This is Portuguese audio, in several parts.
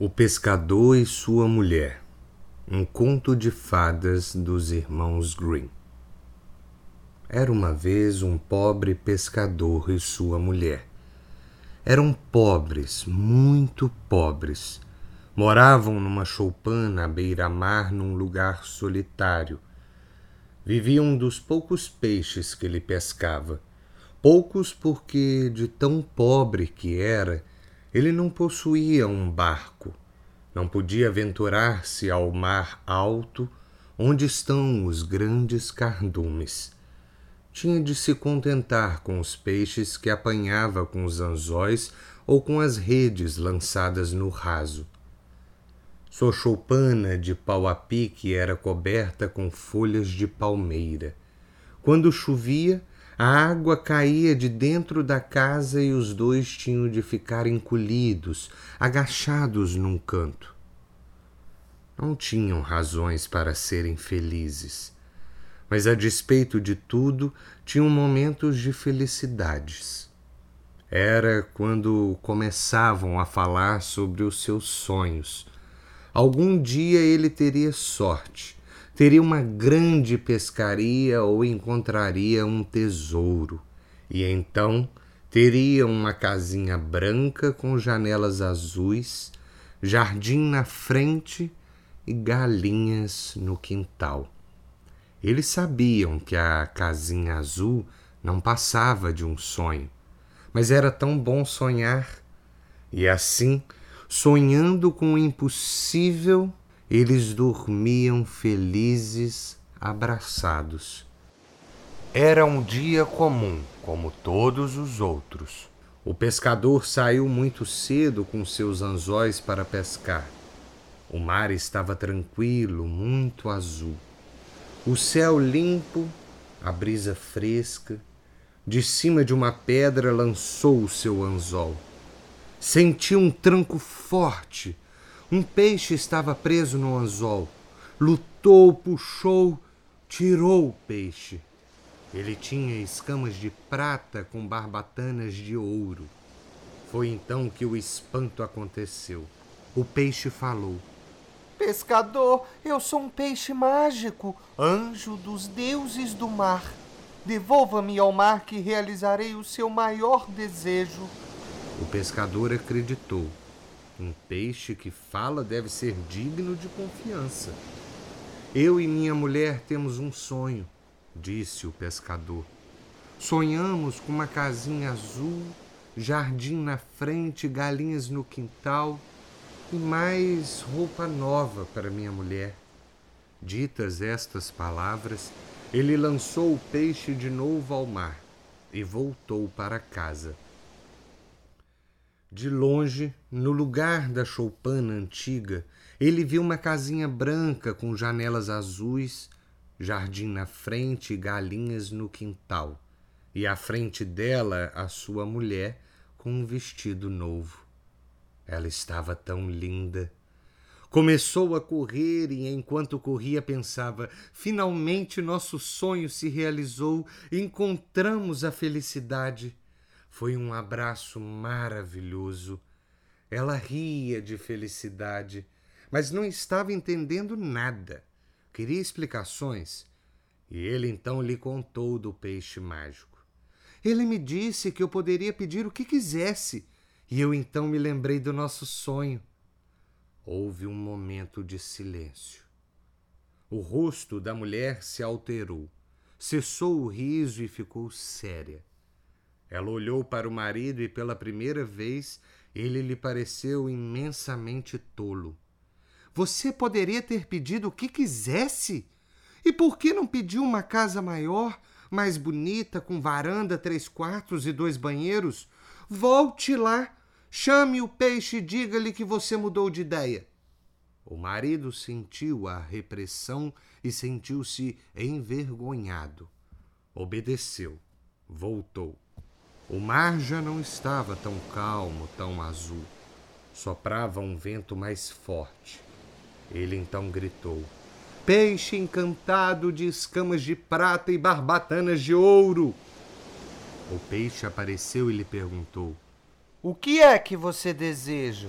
O Pescador e Sua Mulher Um conto de fadas dos irmãos Green. Era uma vez um pobre pescador e sua mulher. Eram pobres, muito pobres. Moravam numa choupana à beira-mar num lugar solitário. Viviam dos poucos peixes que ele pescava. Poucos porque, de tão pobre que era, ele não possuía um barco, não podia aventurar-se ao mar alto onde estão os grandes cardumes. Tinha de se contentar com os peixes que apanhava com os anzóis ou com as redes lançadas no raso. Sua choupana de pau a pique era coberta com folhas de palmeira. Quando chovia, a água caía de dentro da casa e os dois tinham de ficar encolhidos, agachados num canto. Não tinham razões para serem felizes, mas a despeito de tudo, tinham momentos de felicidades. Era quando começavam a falar sobre os seus sonhos. Algum dia ele teria sorte teria uma grande pescaria ou encontraria um tesouro, e então teria uma casinha branca com janelas azuis, jardim na frente e galinhas no quintal. Eles sabiam que a casinha azul não passava de um sonho, mas era tão bom sonhar. E assim, sonhando com o impossível, eles dormiam felizes, abraçados. Era um dia comum, como todos os outros. O pescador saiu muito cedo com seus anzóis para pescar. O mar estava tranquilo, muito azul. O céu limpo, a brisa fresca. De cima de uma pedra lançou o seu anzol. Sentiu um tranco forte um peixe estava preso no anzol. Lutou, puxou, tirou o peixe. Ele tinha escamas de prata com barbatanas de ouro. Foi então que o espanto aconteceu. O peixe falou: Pescador, eu sou um peixe mágico, anjo dos deuses do mar. Devolva-me ao mar que realizarei o seu maior desejo. O pescador acreditou um peixe que fala deve ser digno de confiança. Eu e minha mulher temos um sonho, disse o pescador. Sonhamos com uma casinha azul, jardim na frente, galinhas no quintal e mais roupa nova para minha mulher. Ditas estas palavras, ele lançou o peixe de novo ao mar e voltou para casa. De longe, no lugar da choupana antiga, ele viu uma casinha branca com janelas azuis, jardim na frente e galinhas no quintal, e à frente dela a sua mulher com um vestido novo. Ela estava tão linda. Começou a correr e, enquanto corria, pensava: finalmente nosso sonho se realizou, encontramos a felicidade. Foi um abraço maravilhoso. Ela ria de felicidade, mas não estava entendendo nada. Queria explicações. E ele então lhe contou do peixe mágico. Ele me disse que eu poderia pedir o que quisesse, e eu então me lembrei do nosso sonho. Houve um momento de silêncio. O rosto da mulher se alterou, cessou o riso e ficou séria. Ela olhou para o marido e pela primeira vez ele lhe pareceu imensamente tolo. Você poderia ter pedido o que quisesse? E por que não pediu uma casa maior, mais bonita, com varanda, três quartos e dois banheiros? Volte lá, chame o peixe e diga-lhe que você mudou de ideia. O marido sentiu a repressão e sentiu-se envergonhado. Obedeceu, voltou. O mar já não estava tão calmo, tão azul. Soprava um vento mais forte. Ele então gritou: Peixe encantado de escamas de prata e barbatanas de ouro! O peixe apareceu e lhe perguntou: O que é que você deseja?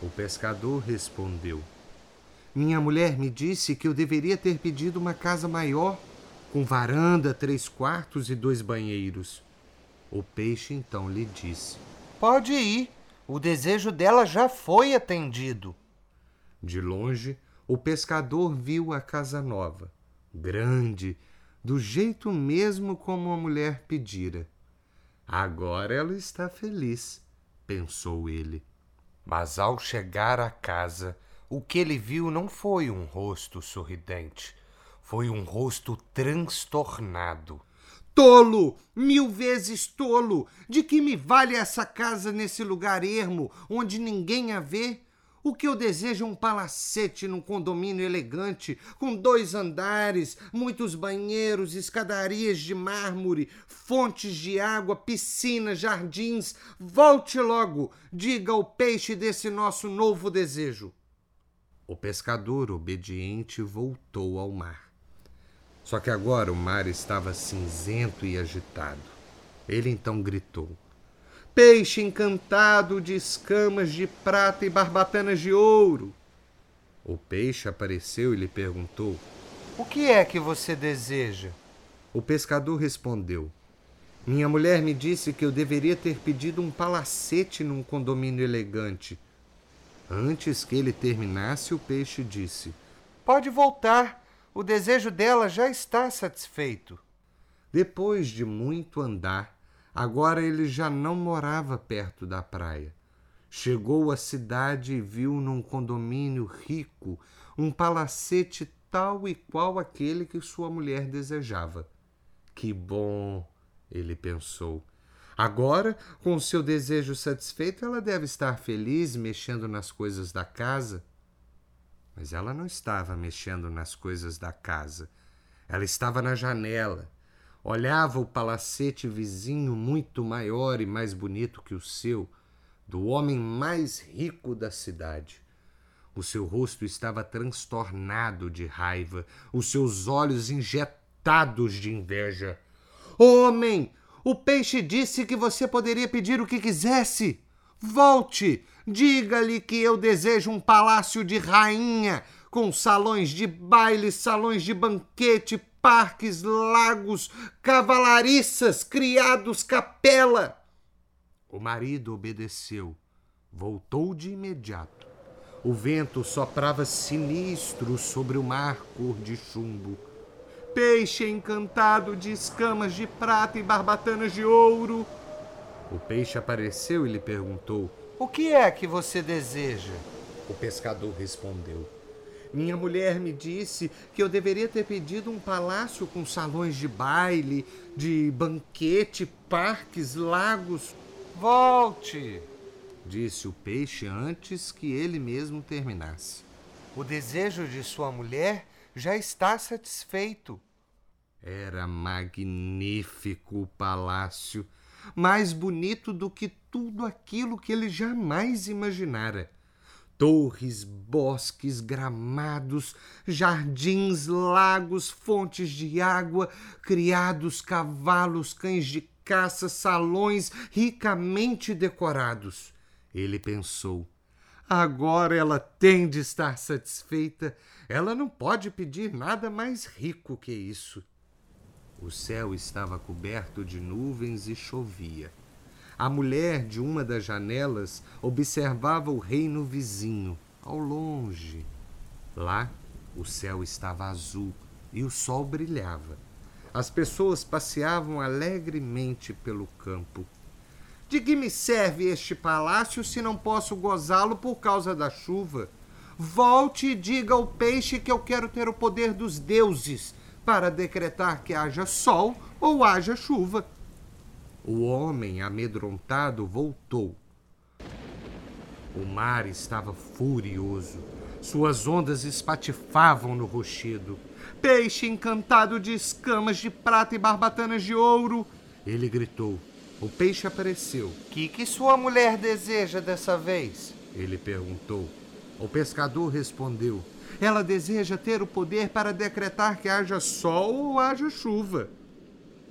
O pescador respondeu: Minha mulher me disse que eu deveria ter pedido uma casa maior, com varanda, três quartos e dois banheiros. O peixe então lhe disse: Pode ir, o desejo dela já foi atendido. De longe, o pescador viu a casa nova, grande, do jeito mesmo como a mulher pedira. Agora ela está feliz, pensou ele. Mas ao chegar à casa, o que ele viu não foi um rosto sorridente, foi um rosto transtornado. Tolo! Mil vezes tolo! De que me vale essa casa nesse lugar ermo, onde ninguém a vê? O que eu desejo é um palacete num condomínio elegante, com dois andares, muitos banheiros, escadarias de mármore, fontes de água, piscinas, jardins. Volte logo, diga ao peixe desse nosso novo desejo. O pescador obediente voltou ao mar. Só que agora o mar estava cinzento e agitado. Ele então gritou: peixe encantado de escamas de prata e barbatanas de ouro. O peixe apareceu e lhe perguntou: O que é que você deseja? O pescador respondeu: Minha mulher me disse que eu deveria ter pedido um palacete num condomínio elegante. Antes que ele terminasse, o peixe disse: Pode voltar. O desejo dela já está satisfeito. Depois de muito andar, Agora ele já não morava perto da praia. Chegou à cidade e viu num condomínio rico um palacete tal e qual aquele que sua mulher desejava. Que bom, ele pensou. Agora, com seu desejo satisfeito, ela deve estar feliz mexendo nas coisas da casa. Mas ela não estava mexendo nas coisas da casa. Ela estava na janela olhava o palacete vizinho muito maior e mais bonito que o seu, do homem mais rico da cidade. O seu rosto estava transtornado de raiva, os seus olhos injetados de inveja. Homem, o peixe disse que você poderia pedir o que quisesse. Volte, diga-lhe que eu desejo um palácio de rainha, com salões de baile, salões de banquete, parques, lagos, cavalariças, criados, capela. O marido obedeceu, voltou de imediato. O vento soprava sinistro sobre o mar cor de chumbo. Peixe encantado de escamas de prata e barbatanas de ouro. O peixe apareceu e lhe perguntou: O que é que você deseja? O pescador respondeu: minha mulher me disse que eu deveria ter pedido um palácio com salões de baile, de banquete, parques, lagos. Volte! disse o peixe antes que ele mesmo terminasse. O desejo de sua mulher já está satisfeito. Era magnífico o palácio, mais bonito do que tudo aquilo que ele jamais imaginara torres, bosques, gramados, jardins, lagos, fontes de água, criados, cavalos, cães de caça, salões ricamente decorados. Ele pensou: agora ela tem de estar satisfeita. Ela não pode pedir nada mais rico que isso. O céu estava coberto de nuvens e chovia. A mulher de uma das janelas observava o reino vizinho, ao longe. Lá, o céu estava azul e o sol brilhava. As pessoas passeavam alegremente pelo campo. De que me serve este palácio se não posso gozá-lo por causa da chuva? Volte e diga ao peixe que eu quero ter o poder dos deuses para decretar que haja sol ou haja chuva. O homem, amedrontado, voltou. O mar estava furioso. Suas ondas espatifavam no rochedo. Peixe encantado de escamas de prata e barbatanas de ouro! Ele gritou. O peixe apareceu. Que que sua mulher deseja dessa vez? Ele perguntou. O pescador respondeu. Ela deseja ter o poder para decretar que haja sol ou haja chuva.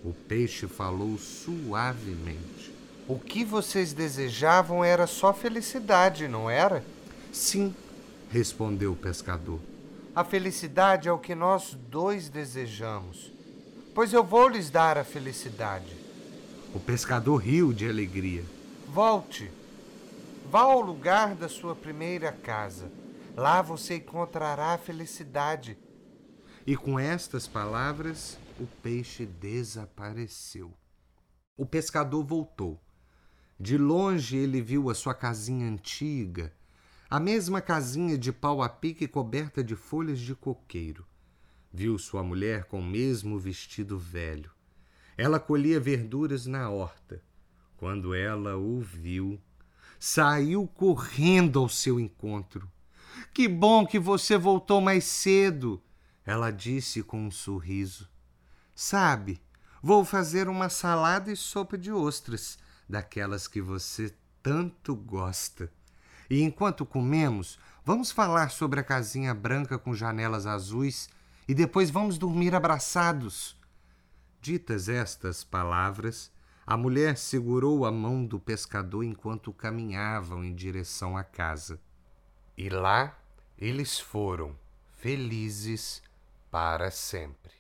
O peixe falou suavemente. O que vocês desejavam era só felicidade, não era? Sim, respondeu o pescador. A felicidade é o que nós dois desejamos, pois eu vou lhes dar a felicidade. O pescador riu de alegria. Volte. Vá ao lugar da sua primeira casa. Lá você encontrará a felicidade. E com estas palavras, o peixe desapareceu. O pescador voltou. De longe ele viu a sua casinha antiga, a mesma casinha de pau a pique coberta de folhas de coqueiro. Viu sua mulher com o mesmo vestido velho. Ela colhia verduras na horta. Quando ela o viu, saiu correndo ao seu encontro. Que bom que você voltou mais cedo, ela disse com um sorriso. Sabe, vou fazer uma salada e sopa de ostras, daquelas que você tanto gosta. E enquanto comemos, vamos falar sobre a casinha branca com janelas azuis e depois vamos dormir abraçados. Ditas estas palavras, a mulher segurou a mão do pescador enquanto caminhavam em direção à casa. E lá eles foram, felizes para sempre.